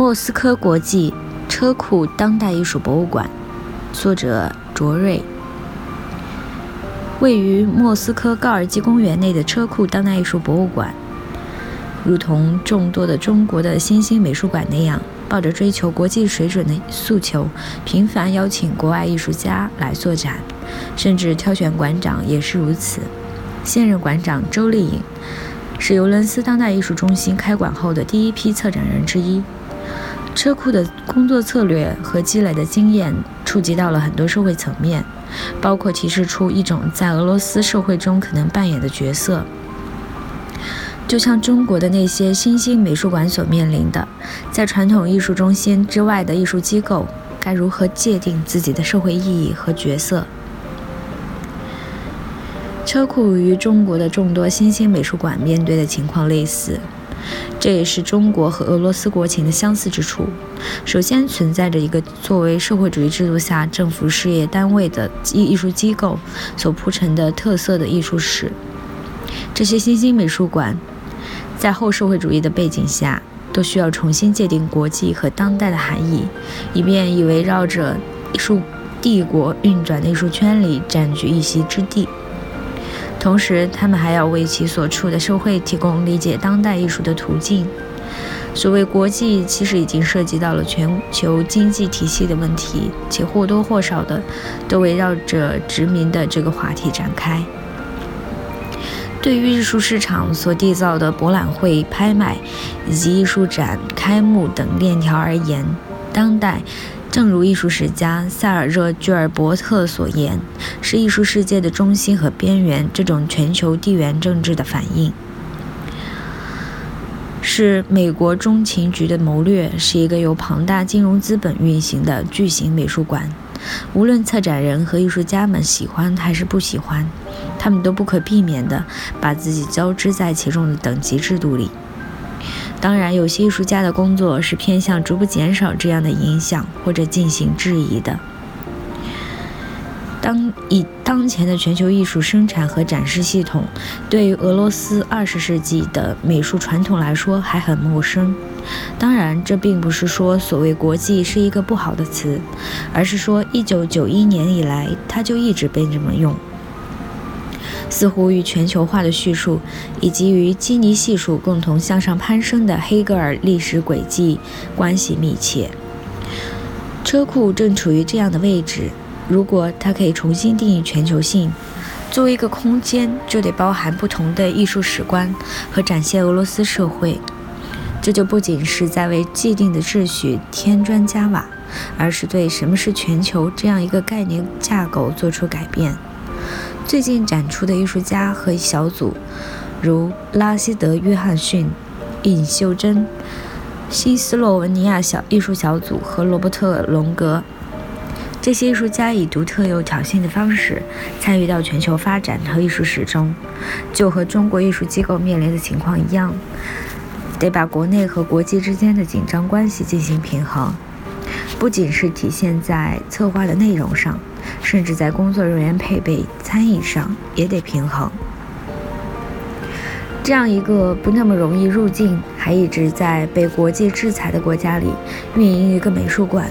莫斯科国际车库当代艺术博物馆，作者卓瑞。位于莫斯科高尔基公园内的车库当代艺术博物馆，如同众多的中国的新兴美术馆那样，抱着追求国际水准的诉求，频繁邀请国外艺术家来做展，甚至挑选馆长也是如此。现任馆长周丽颖是尤伦斯当代艺术中心开馆后的第一批策展人之一。车库的工作策略和积累的经验触及到了很多社会层面，包括提示出一种在俄罗斯社会中可能扮演的角色，就像中国的那些新兴美术馆所面临的，在传统艺术中心之外的艺术机构该如何界定自己的社会意义和角色。车库与中国的众多新兴美术馆面对的情况类似。这也是中国和俄罗斯国情的相似之处。首先，存在着一个作为社会主义制度下政府事业单位的艺艺术机构所铺成的特色的艺术史。这些新兴美术馆在后社会主义的背景下，都需要重新界定国际和当代的含义，以便以围绕着艺术帝国运转的艺术圈里占据一席之地。同时，他们还要为其所处的社会提供理解当代艺术的途径。所谓国际，其实已经涉及到了全球经济体系的问题，且或多或少的都围绕着殖民的这个话题展开。对于艺术市场所缔造的博览会、拍卖以及艺术展开幕等链条而言，当代。正如艺术史家塞尔热·居尔伯特所言，是艺术世界的中心和边缘这种全球地缘政治的反应，是美国中情局的谋略，是一个由庞大金融资本运行的巨型美术馆。无论策展人和艺术家们喜欢还是不喜欢，他们都不可避免地把自己交织在其中的等级制度里。当然，有些艺术家的工作是偏向逐步减少这样的影响，或者进行质疑的。当以当前的全球艺术生产和展示系统，对于俄罗斯二十世纪的美术传统来说还很陌生。当然，这并不是说所谓国际是一个不好的词，而是说一九九一年以来，它就一直被这么用。似乎与全球化的叙述以及与基尼系数共同向上攀升的黑格尔历史轨迹关系密切。车库正处于这样的位置。如果它可以重新定义全球性，作为一个空间，就得包含不同的艺术史观和展现俄罗斯社会。这就不仅是在为既定的秩序添砖加瓦，而是对什么是全球这样一个概念架构做出改变。最近展出的艺术家和小组，如拉希德·约翰逊、尹秀珍、新斯洛文尼亚小艺术小组和罗伯特·龙格，这些艺术家以独特又挑衅的方式参与到全球发展和艺术史中，就和中国艺术机构面临的情况一样，得把国内和国际之间的紧张关系进行平衡，不仅是体现在策划的内容上。甚至在工作人员配备、餐饮上也得平衡。这样一个不那么容易入境，还一直在被国际制裁的国家里运营一个美术馆，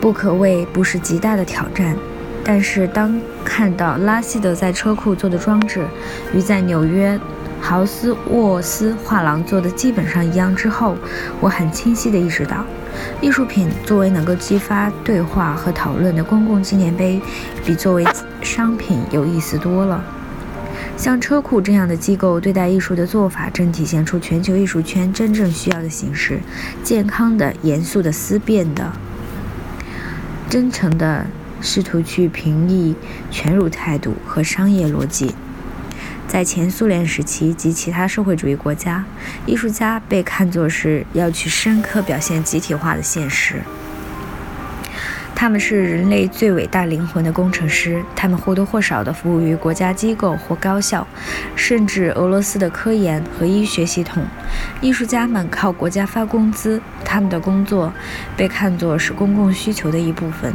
不可谓不是极大的挑战。但是，当看到拉希德在车库做的装置与在纽约豪斯沃斯画廊做的基本上一样之后，我很清晰地意识到。艺术品作为能够激发对话和讨论的公共纪念碑，比作为商品有意思多了。像车库这样的机构对待艺术的做法，正体现出全球艺术圈真正需要的形式：健康的、严肃的、思辨的、真诚的，试图去平抑权辱态度和商业逻辑。在前苏联时期及其他社会主义国家，艺术家被看作是要去深刻表现集体化的现实。他们是人类最伟大灵魂的工程师，他们或多或少地服务于国家机构或高校，甚至俄罗斯的科研和医学系统。艺术家们靠国家发工资，他们的工作被看作是公共需求的一部分。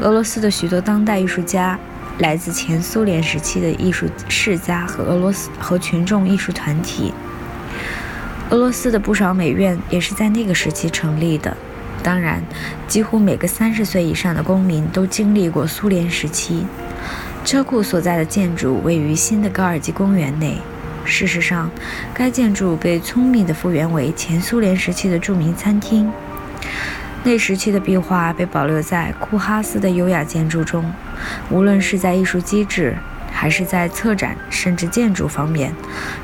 俄罗斯的许多当代艺术家。来自前苏联时期的艺术世家和俄罗斯和群众艺术团体。俄罗斯的不少美院也是在那个时期成立的。当然，几乎每个三十岁以上的公民都经历过苏联时期。车库所在的建筑位于新的高尔基公园内。事实上，该建筑被聪明地复原为前苏联时期的著名餐厅。那时期的壁画被保留在库哈斯的优雅建筑中。无论是在艺术机制，还是在策展，甚至建筑方面，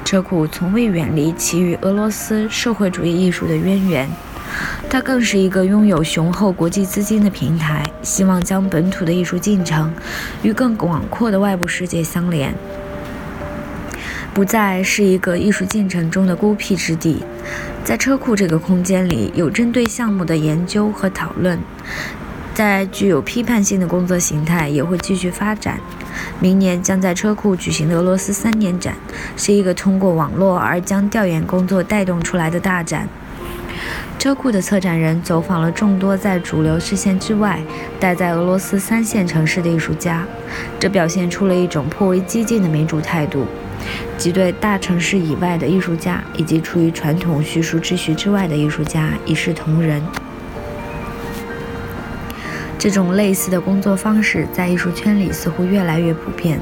车库从未远离其与俄罗斯社会主义艺术的渊源。它更是一个拥有雄厚国际资金的平台，希望将本土的艺术进程与更广阔的外部世界相连，不再是一个艺术进程中的孤僻之地。在车库这个空间里，有针对项目的研究和讨论。在具有批判性的工作形态也会继续发展。明年将在车库举行的俄罗斯三年展，是一个通过网络而将调研工作带动出来的大展。车库的策展人走访了众多在主流视线之外、待在俄罗斯三线城市的艺术家，这表现出了一种颇为激进的民主态度，即对大城市以外的艺术家以及处于传统叙述秩序之外的艺术家一视同仁。这种类似的工作方式在艺术圈里似乎越来越普遍，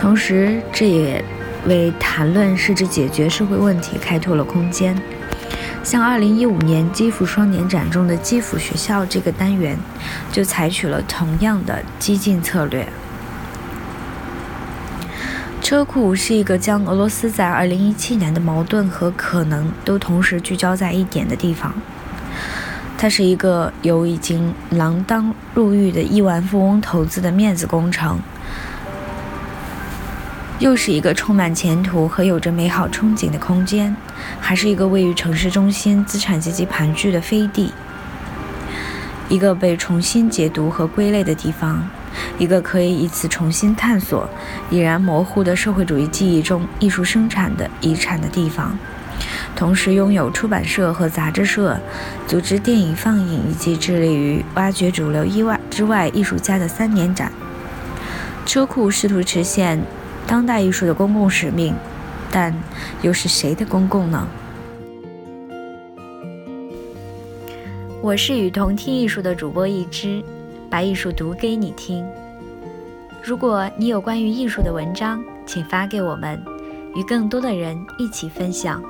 同时这也为谈论试着解决社会问题开拓了空间。像2015年基辅双年展中的基辅学校这个单元，就采取了同样的激进策略。车库是一个将俄罗斯在2017年的矛盾和可能都同时聚焦在一点的地方。它是一个由已经锒铛入狱的亿万富翁投资的面子工程，又是一个充满前途和有着美好憧憬的空间，还是一个位于城市中心、资产阶级盘踞的飞地，一个被重新解读和归类的地方，一个可以以此重新探索已然模糊的社会主义记忆中艺术生产的遗产的地方。同时拥有出版社和杂志社，组织电影放映，以及致力于挖掘主流意外之外艺术家的三年展。车库试图实现当代艺术的公共使命，但又是谁的公共呢？我是雨桐听艺术的主播一只，把艺术读给你听。如果你有关于艺术的文章，请发给我们，与更多的人一起分享。